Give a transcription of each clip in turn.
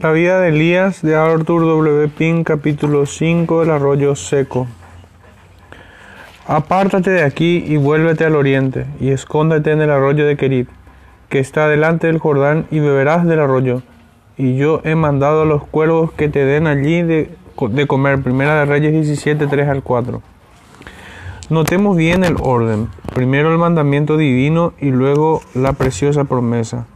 La vida de Elías de Arthur W. Pink, capítulo 5 del arroyo seco. Apártate de aquí y vuélvete al oriente, y escóndete en el arroyo de Kerib, que está delante del Jordán, y beberás del arroyo. Y yo he mandado a los cuervos que te den allí de, de comer. Primera de Reyes 17, 3 al 4. Notemos bien el orden. Primero el mandamiento divino y luego la preciosa promesa.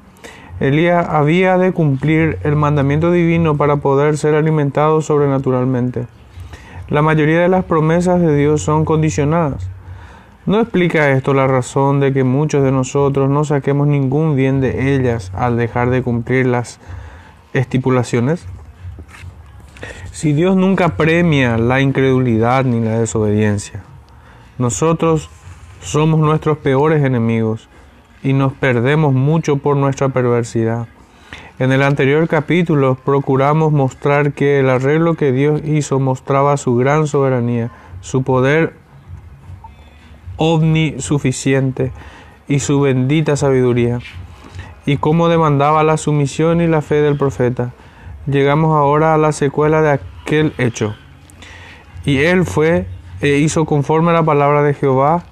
Elías había de cumplir el mandamiento divino para poder ser alimentado sobrenaturalmente. La mayoría de las promesas de Dios son condicionadas. ¿No explica esto la razón de que muchos de nosotros no saquemos ningún bien de ellas al dejar de cumplir las estipulaciones? Si Dios nunca premia la incredulidad ni la desobediencia, nosotros somos nuestros peores enemigos y nos perdemos mucho por nuestra perversidad. En el anterior capítulo procuramos mostrar que el arreglo que Dios hizo mostraba su gran soberanía, su poder omnisuficiente y su bendita sabiduría, y cómo demandaba la sumisión y la fe del profeta. Llegamos ahora a la secuela de aquel hecho. Y él fue e hizo conforme a la palabra de Jehová,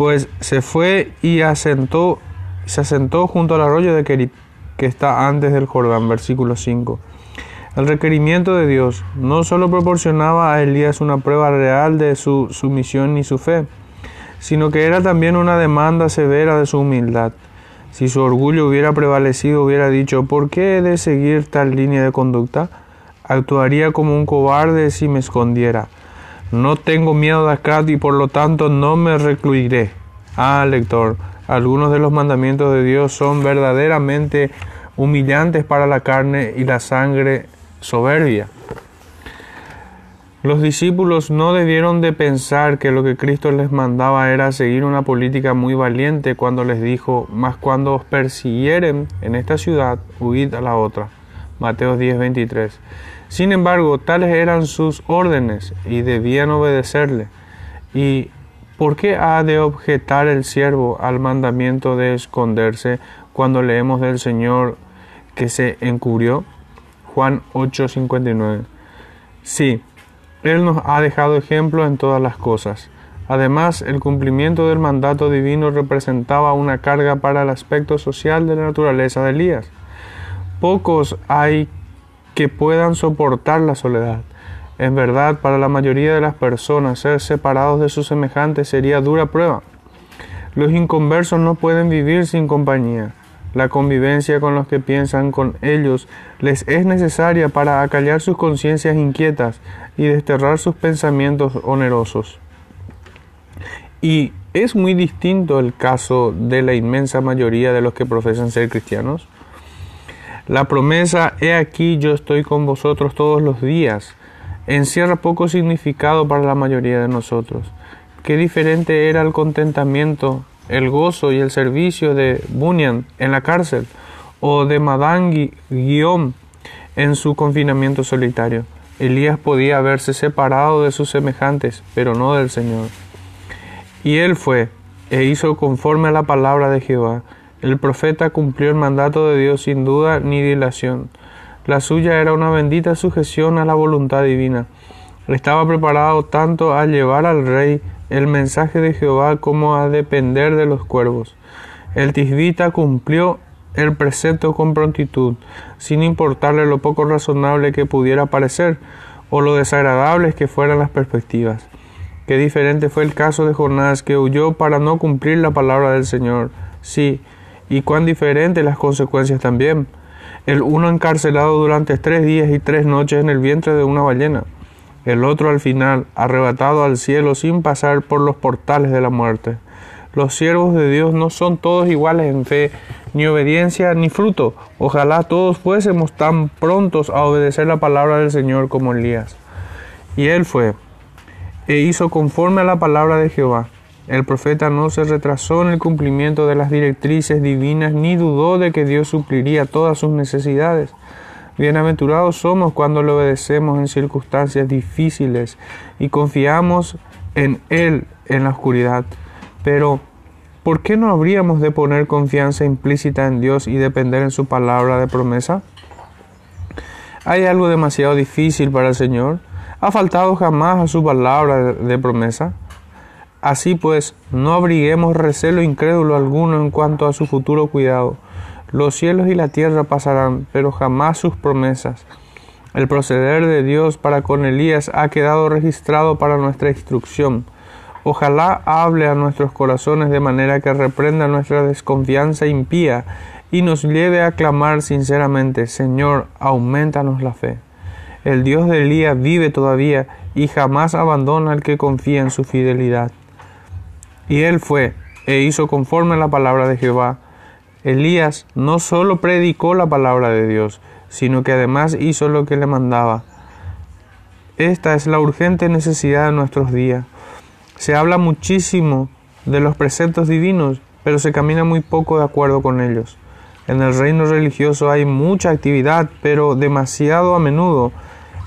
pues se fue y asentó, se asentó junto al arroyo de Kerib, que está antes del Jordán, versículo 5. El requerimiento de Dios no solo proporcionaba a Elías una prueba real de su sumisión y su fe, sino que era también una demanda severa de su humildad. Si su orgullo hubiera prevalecido, hubiera dicho, ¿por qué he de seguir tal línea de conducta? Actuaría como un cobarde si me escondiera. No tengo miedo de acá y por lo tanto no me recluiré. Ah, lector, algunos de los mandamientos de Dios son verdaderamente humillantes para la carne y la sangre soberbia. Los discípulos no debieron de pensar que lo que Cristo les mandaba era seguir una política muy valiente cuando les dijo, mas cuando os persiguieren en esta ciudad, huid a la otra. Mateo 10:23. Sin embargo, tales eran sus órdenes y debían obedecerle. ¿Y por qué ha de objetar el siervo al mandamiento de esconderse cuando leemos del Señor que se encubrió? Juan 8:59. Sí, Él nos ha dejado ejemplo en todas las cosas. Además, el cumplimiento del mandato divino representaba una carga para el aspecto social de la naturaleza de Elías. Pocos hay que puedan soportar la soledad. En verdad, para la mayoría de las personas, ser separados de sus semejantes sería dura prueba. Los inconversos no pueden vivir sin compañía. La convivencia con los que piensan con ellos les es necesaria para acallar sus conciencias inquietas y desterrar sus pensamientos onerosos. Y es muy distinto el caso de la inmensa mayoría de los que profesan ser cristianos. La promesa, he aquí yo estoy con vosotros todos los días, encierra poco significado para la mayoría de nosotros. Qué diferente era el contentamiento, el gozo y el servicio de Bunyan en la cárcel o de Madame Guillaume en su confinamiento solitario. Elías podía haberse separado de sus semejantes, pero no del Señor. Y él fue e hizo conforme a la palabra de Jehová. El profeta cumplió el mandato de Dios sin duda ni dilación. La suya era una bendita sujeción a la voluntad divina. Estaba preparado tanto a llevar al rey el mensaje de Jehová como a depender de los cuervos. El tisbita cumplió el precepto con prontitud, sin importarle lo poco razonable que pudiera parecer o lo desagradables que fueran las perspectivas. Qué diferente fue el caso de Jonás, que huyó para no cumplir la palabra del Señor. Sí, y cuán diferentes las consecuencias también. El uno encarcelado durante tres días y tres noches en el vientre de una ballena, el otro al final arrebatado al cielo sin pasar por los portales de la muerte. Los siervos de Dios no son todos iguales en fe, ni obediencia, ni fruto. Ojalá todos fuésemos tan prontos a obedecer la palabra del Señor como Elías. Y él fue, e hizo conforme a la palabra de Jehová. El profeta no se retrasó en el cumplimiento de las directrices divinas ni dudó de que Dios supliría todas sus necesidades. Bienaventurados somos cuando le obedecemos en circunstancias difíciles y confiamos en Él en la oscuridad. Pero, ¿por qué no habríamos de poner confianza implícita en Dios y depender en su palabra de promesa? ¿Hay algo demasiado difícil para el Señor? ¿Ha faltado jamás a su palabra de promesa? Así pues, no abriguemos recelo incrédulo alguno en cuanto a su futuro cuidado. Los cielos y la tierra pasarán, pero jamás sus promesas. El proceder de Dios para con Elías ha quedado registrado para nuestra instrucción. Ojalá hable a nuestros corazones de manera que reprenda nuestra desconfianza impía y nos lleve a clamar sinceramente, Señor, aumentanos la fe. El Dios de Elías vive todavía y jamás abandona al que confía en su fidelidad. Y él fue e hizo conforme a la palabra de Jehová. Elías no solo predicó la palabra de Dios, sino que además hizo lo que le mandaba. Esta es la urgente necesidad de nuestros días. Se habla muchísimo de los preceptos divinos, pero se camina muy poco de acuerdo con ellos. En el reino religioso hay mucha actividad, pero demasiado a menudo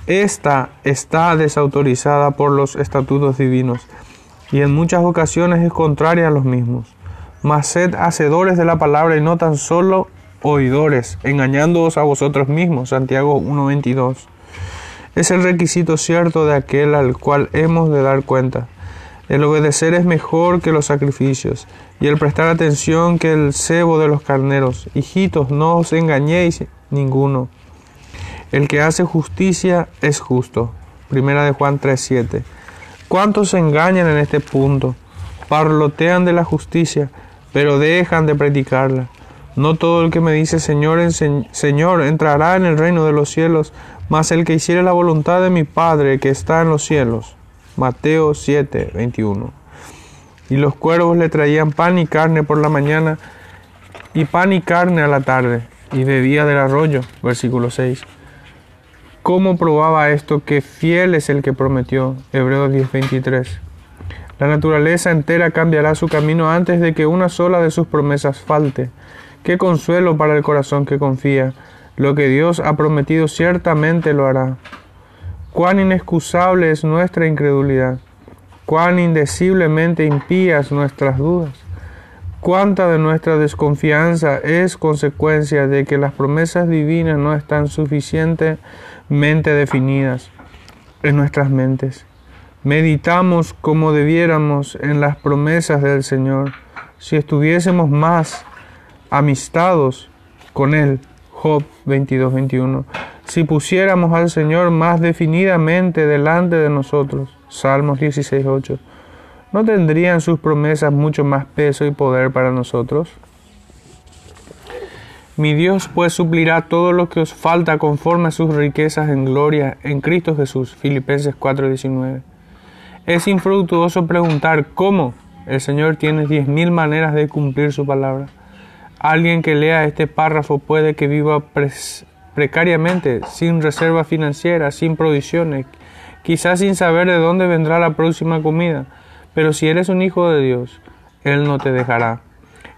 esta está desautorizada por los estatutos divinos y en muchas ocasiones es contraria a los mismos. Mas sed hacedores de la palabra y no tan solo oidores, engañándoos a vosotros mismos. Santiago 1.22. Es el requisito cierto de aquel al cual hemos de dar cuenta. El obedecer es mejor que los sacrificios, y el prestar atención que el cebo de los carneros. Hijitos, no os engañéis ninguno. El que hace justicia es justo. Primera de Juan 3.7. ¿Cuántos se engañan en este punto? Parlotean de la justicia, pero dejan de predicarla. No todo el que me dice Señor, Señor entrará en el reino de los cielos, mas el que hiciere la voluntad de mi Padre que está en los cielos. Mateo 7, 21. Y los cuervos le traían pan y carne por la mañana, y pan y carne a la tarde, y bebía del arroyo. Versículo 6. ¿Cómo probaba esto que fiel es el que prometió? Hebreos 10:23. La naturaleza entera cambiará su camino antes de que una sola de sus promesas falte. Qué consuelo para el corazón que confía. Lo que Dios ha prometido ciertamente lo hará. Cuán inexcusable es nuestra incredulidad. Cuán indeciblemente impías nuestras dudas. Cuánta de nuestra desconfianza es consecuencia de que las promesas divinas no están suficientemente definidas en nuestras mentes. Meditamos como debiéramos en las promesas del Señor. Si estuviésemos más amistados con Él, Job 22, 21. Si pusiéramos al Señor más definidamente delante de nosotros, Salmos 16, 8 ¿no tendrían sus promesas mucho más peso y poder para nosotros? Mi Dios pues suplirá todo lo que os falta conforme a sus riquezas en gloria en Cristo Jesús. Filipenses 4:19. Es infructuoso preguntar cómo el Señor tiene diez mil maneras de cumplir su palabra. Alguien que lea este párrafo puede que viva precariamente, sin reserva financiera, sin provisiones, quizás sin saber de dónde vendrá la próxima comida pero si eres un hijo de Dios, Él no te dejará.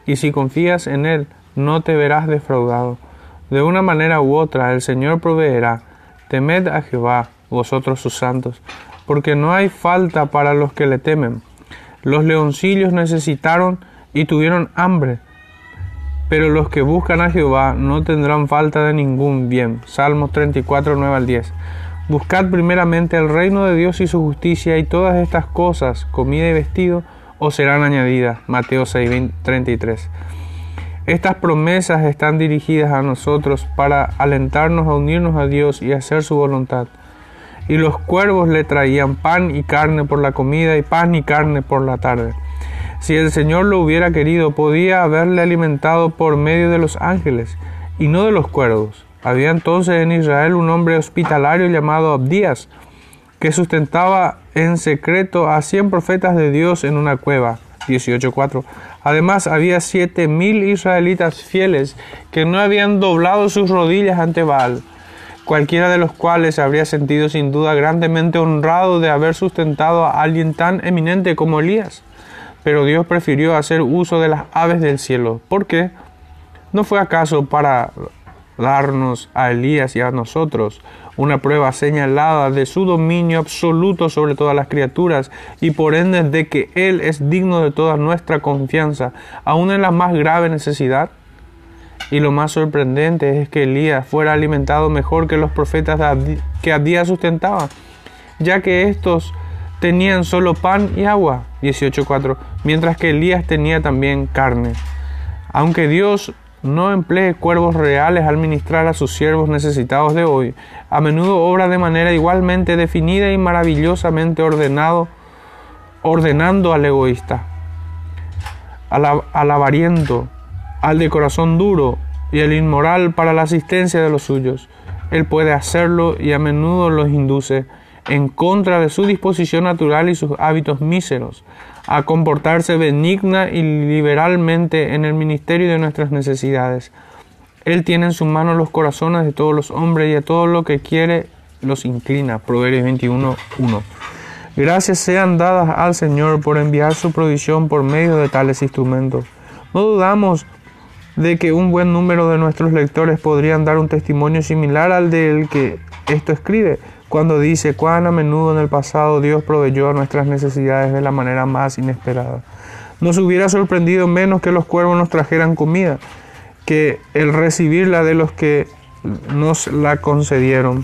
Y si confías en Él, no te verás defraudado. De una manera u otra, el Señor proveerá. Temed a Jehová, vosotros sus santos, porque no hay falta para los que le temen. Los leoncillos necesitaron y tuvieron hambre, pero los que buscan a Jehová no tendrán falta de ningún bien. Salmos 34, 9 al 10. Buscad primeramente el reino de Dios y su justicia y todas estas cosas, comida y vestido, os serán añadidas. Mateo 6, 33. Estas promesas están dirigidas a nosotros para alentarnos a unirnos a Dios y hacer su voluntad. Y los cuervos le traían pan y carne por la comida y pan y carne por la tarde. Si el Señor lo hubiera querido, podía haberle alimentado por medio de los ángeles y no de los cuervos. Había entonces en Israel un hombre hospitalario llamado Abdías, que sustentaba en secreto a cien profetas de Dios en una cueva. 18.4. Además, había siete mil israelitas fieles que no habían doblado sus rodillas ante Baal, cualquiera de los cuales habría sentido sin duda grandemente honrado de haber sustentado a alguien tan eminente como Elías. Pero Dios prefirió hacer uso de las aves del cielo. ¿Por qué? ¿No fue acaso para darnos a Elías y a nosotros una prueba señalada de su dominio absoluto sobre todas las criaturas y por ende de que Él es digno de toda nuestra confianza, aun en la más grave necesidad? Y lo más sorprendente es que Elías fuera alimentado mejor que los profetas que Abdías sustentaba, ya que estos tenían solo pan y agua, 18.4, mientras que Elías tenía también carne. Aunque Dios no emplee cuervos reales al ministrar a sus siervos necesitados de hoy, a menudo obra de manera igualmente definida y maravillosamente ordenado, ordenando al egoísta, al, al avariento, al de corazón duro y al inmoral para la asistencia de los suyos. Él puede hacerlo y a menudo los induce en contra de su disposición natural y sus hábitos míseros, a comportarse benigna y liberalmente en el ministerio de nuestras necesidades. Él tiene en su mano los corazones de todos los hombres y a todo lo que quiere los inclina. Proverbios 21, 1. Gracias sean dadas al Señor por enviar su provisión por medio de tales instrumentos. No dudamos de que un buen número de nuestros lectores podrían dar un testimonio similar al del que esto escribe, cuando dice cuán a menudo en el pasado Dios proveyó nuestras necesidades de la manera más inesperada. Nos hubiera sorprendido menos que los cuervos nos trajeran comida, que el recibirla de los que nos la concedieron.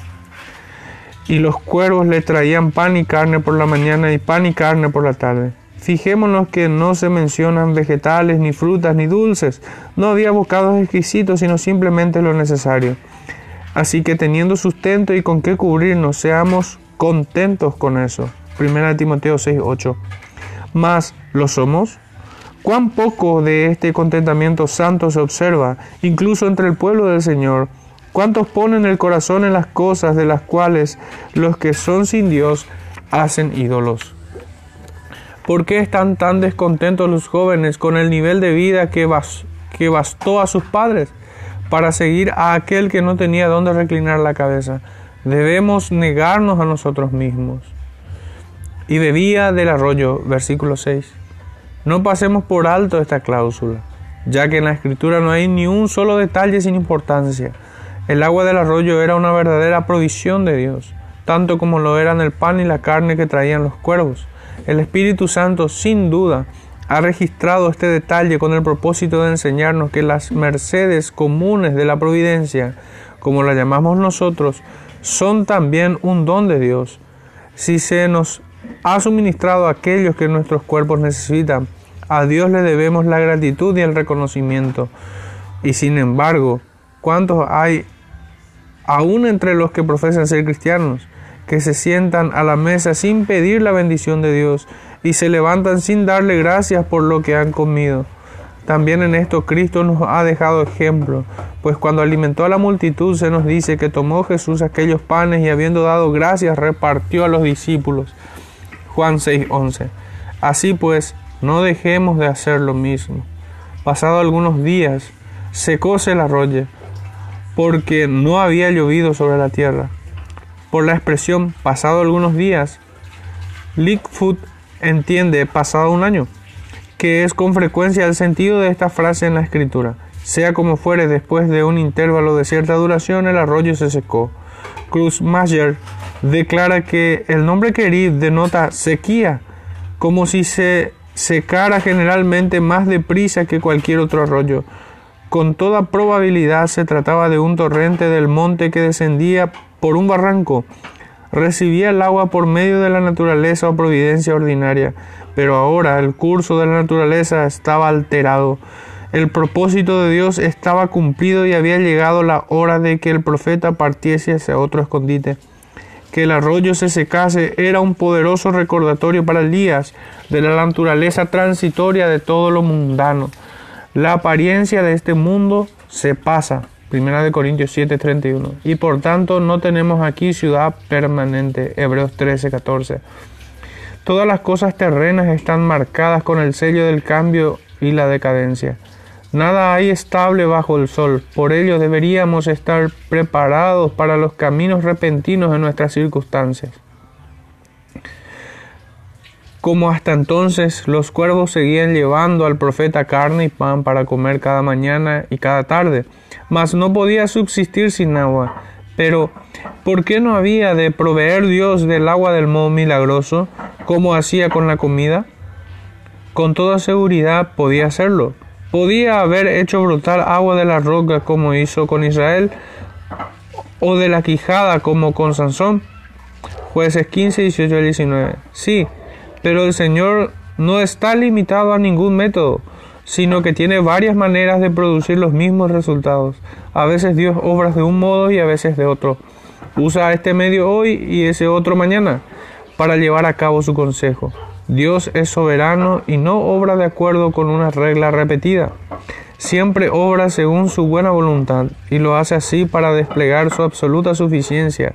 Y los cuervos le traían pan y carne por la mañana y pan y carne por la tarde. Fijémonos que no se mencionan vegetales, ni frutas, ni dulces. No había bocados exquisitos, sino simplemente lo necesario. Así que teniendo sustento y con qué cubrirnos, seamos contentos con eso. 1 Timoteo 6, 8. Mas, ¿lo somos? ¿Cuán poco de este contentamiento santo se observa, incluso entre el pueblo del Señor? ¿Cuántos ponen el corazón en las cosas de las cuales los que son sin Dios hacen ídolos? ¿Por qué están tan descontentos los jóvenes con el nivel de vida que, que bastó a sus padres para seguir a aquel que no tenía dónde reclinar la cabeza? Debemos negarnos a nosotros mismos. Y bebía del arroyo, versículo 6. No pasemos por alto esta cláusula, ya que en la escritura no hay ni un solo detalle sin importancia. El agua del arroyo era una verdadera provisión de Dios, tanto como lo eran el pan y la carne que traían los cuervos. El Espíritu Santo, sin duda, ha registrado este detalle con el propósito de enseñarnos que las mercedes comunes de la providencia, como la llamamos nosotros, son también un don de Dios. Si se nos ha suministrado aquellos que nuestros cuerpos necesitan, a Dios le debemos la gratitud y el reconocimiento. Y sin embargo, ¿cuántos hay, aún entre los que profesan ser cristianos, que se sientan a la mesa sin pedir la bendición de Dios y se levantan sin darle gracias por lo que han comido. También en esto Cristo nos ha dejado ejemplo, pues cuando alimentó a la multitud se nos dice que tomó Jesús aquellos panes y habiendo dado gracias repartió a los discípulos. Juan 6:11. Así pues, no dejemos de hacer lo mismo. Pasado algunos días, secóse el arroyo, porque no había llovido sobre la tierra por la expresión pasado algunos días. Lickfoot entiende pasado un año, que es con frecuencia el sentido de esta frase en la escritura. Sea como fuere, después de un intervalo de cierta duración, el arroyo se secó. Cruz Mayer declara que el nombre Kerib denota sequía, como si se secara generalmente más deprisa que cualquier otro arroyo. Con toda probabilidad se trataba de un torrente del monte que descendía por un barranco. Recibía el agua por medio de la naturaleza o providencia ordinaria, pero ahora el curso de la naturaleza estaba alterado. El propósito de Dios estaba cumplido y había llegado la hora de que el profeta partiese hacia otro escondite. Que el arroyo se secase era un poderoso recordatorio para Elías de la naturaleza transitoria de todo lo mundano. La apariencia de este mundo se pasa, Primera de Corintios 7:31. Y por tanto no tenemos aquí ciudad permanente. Hebreos 13:14. Todas las cosas terrenas están marcadas con el sello del cambio y la decadencia. Nada hay estable bajo el sol, por ello deberíamos estar preparados para los caminos repentinos de nuestras circunstancias. Como hasta entonces los cuervos seguían llevando al profeta carne y pan para comer cada mañana y cada tarde, mas no podía subsistir sin agua. Pero, ¿por qué no había de proveer Dios del agua del modo milagroso, como hacía con la comida? Con toda seguridad podía hacerlo, Podía haber hecho brotar agua de la roca como hizo con Israel, o de la quijada como con Sansón. Jueces 15, 18 y 19. Sí, pero el Señor no está limitado a ningún método, sino que tiene varias maneras de producir los mismos resultados. A veces Dios obra de un modo y a veces de otro. Usa este medio hoy y ese otro mañana para llevar a cabo su consejo. Dios es soberano y no obra de acuerdo con una regla repetida. Siempre obra según su buena voluntad y lo hace así para desplegar su absoluta suficiencia,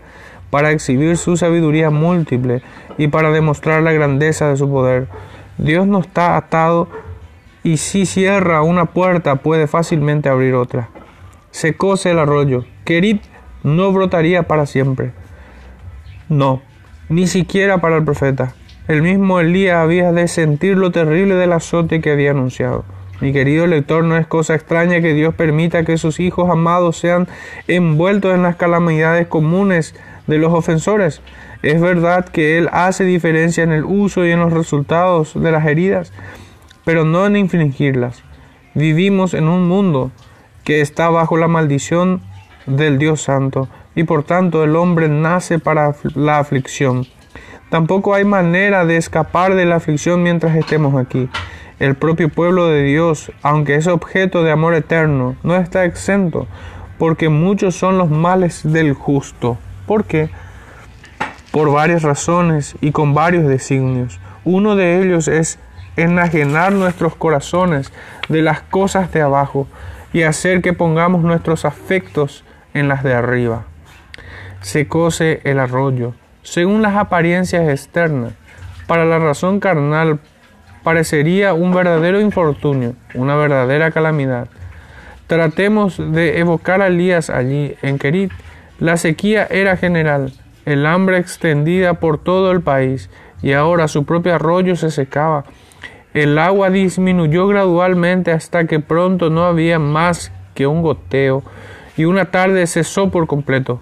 para exhibir su sabiduría múltiple y para demostrar la grandeza de su poder. Dios no está atado y si cierra una puerta puede fácilmente abrir otra. Se cose el arroyo. Kerit no brotaría para siempre. No, ni siquiera para el profeta. El mismo Elías había de sentir lo terrible del azote que había anunciado. Mi querido lector, no es cosa extraña que Dios permita que sus hijos amados sean envueltos en las calamidades comunes de los ofensores. Es verdad que Él hace diferencia en el uso y en los resultados de las heridas, pero no en infringirlas. Vivimos en un mundo que está bajo la maldición del Dios Santo, y por tanto el hombre nace para la aflicción. Tampoco hay manera de escapar de la aflicción mientras estemos aquí. El propio pueblo de Dios, aunque es objeto de amor eterno, no está exento, porque muchos son los males del justo. ¿Por qué? Por varias razones y con varios designios. Uno de ellos es enajenar nuestros corazones de las cosas de abajo y hacer que pongamos nuestros afectos en las de arriba. Se cose el arroyo, según las apariencias externas, para la razón carnal parecería un verdadero infortunio, una verdadera calamidad. Tratemos de evocar a Elías allí, en Kerit. La sequía era general, el hambre extendida por todo el país, y ahora su propio arroyo se secaba. El agua disminuyó gradualmente hasta que pronto no había más que un goteo, y una tarde cesó por completo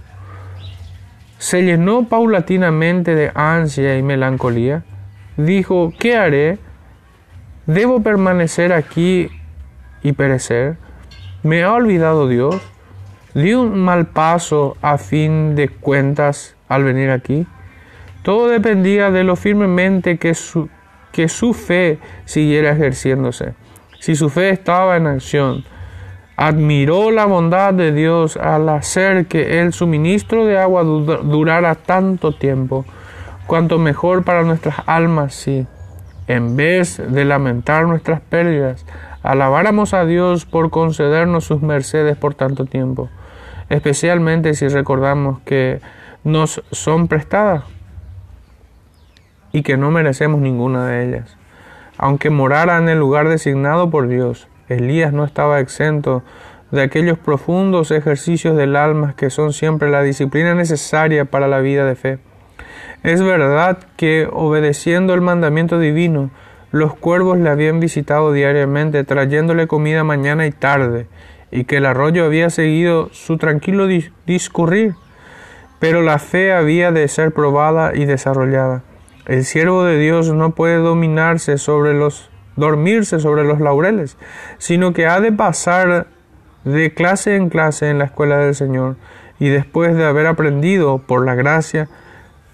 se llenó paulatinamente de ansia y melancolía. Dijo, ¿qué haré? ¿Debo permanecer aquí y perecer? ¿Me ha olvidado Dios? ¿Di un mal paso a fin de cuentas al venir aquí? Todo dependía de lo firmemente que su, que su fe siguiera ejerciéndose. Si su fe estaba en acción, admiró la bondad de Dios al hacer que el suministro de agua durara tanto tiempo, cuanto mejor para nuestras almas si, en vez de lamentar nuestras pérdidas, alabáramos a Dios por concedernos sus mercedes por tanto tiempo, especialmente si recordamos que nos son prestadas y que no merecemos ninguna de ellas, aunque morara en el lugar designado por Dios Elías no estaba exento de aquellos profundos ejercicios del alma que son siempre la disciplina necesaria para la vida de fe. Es verdad que, obedeciendo el mandamiento divino, los cuervos le habían visitado diariamente, trayéndole comida mañana y tarde, y que el arroyo había seguido su tranquilo discurrir, pero la fe había de ser probada y desarrollada. El siervo de Dios no puede dominarse sobre los dormirse sobre los laureles, sino que ha de pasar de clase en clase en la escuela del Señor y después de haber aprendido por la gracia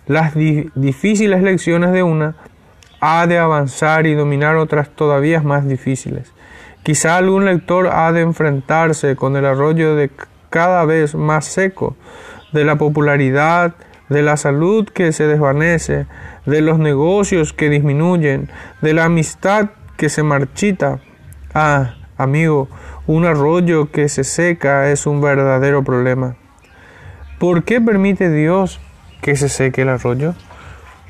las difíciles lecciones de una, ha de avanzar y dominar otras todavía más difíciles. Quizá algún lector ha de enfrentarse con el arroyo de cada vez más seco, de la popularidad, de la salud que se desvanece, de los negocios que disminuyen, de la amistad que se marchita. Ah, amigo, un arroyo que se seca es un verdadero problema. ¿Por qué permite Dios que se seque el arroyo?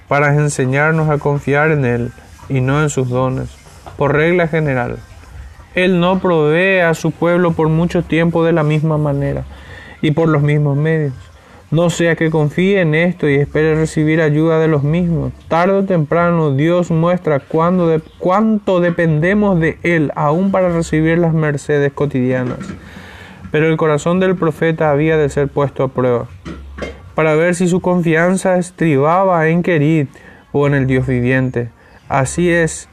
Para enseñarnos a confiar en Él y no en sus dones. Por regla general, Él no provee a su pueblo por mucho tiempo de la misma manera y por los mismos medios. No sea que confíe en esto y espere recibir ayuda de los mismos. Tarde o temprano Dios muestra cuánto dependemos de Él aún para recibir las mercedes cotidianas. Pero el corazón del profeta había de ser puesto a prueba, para ver si su confianza estribaba en Querid o en el Dios viviente. Así es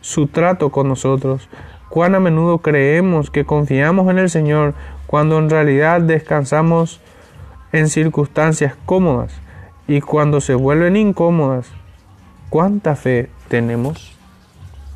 su trato con nosotros. Cuán a menudo creemos que confiamos en el Señor cuando en realidad descansamos en circunstancias cómodas y cuando se vuelven incómodas, ¿cuánta fe tenemos?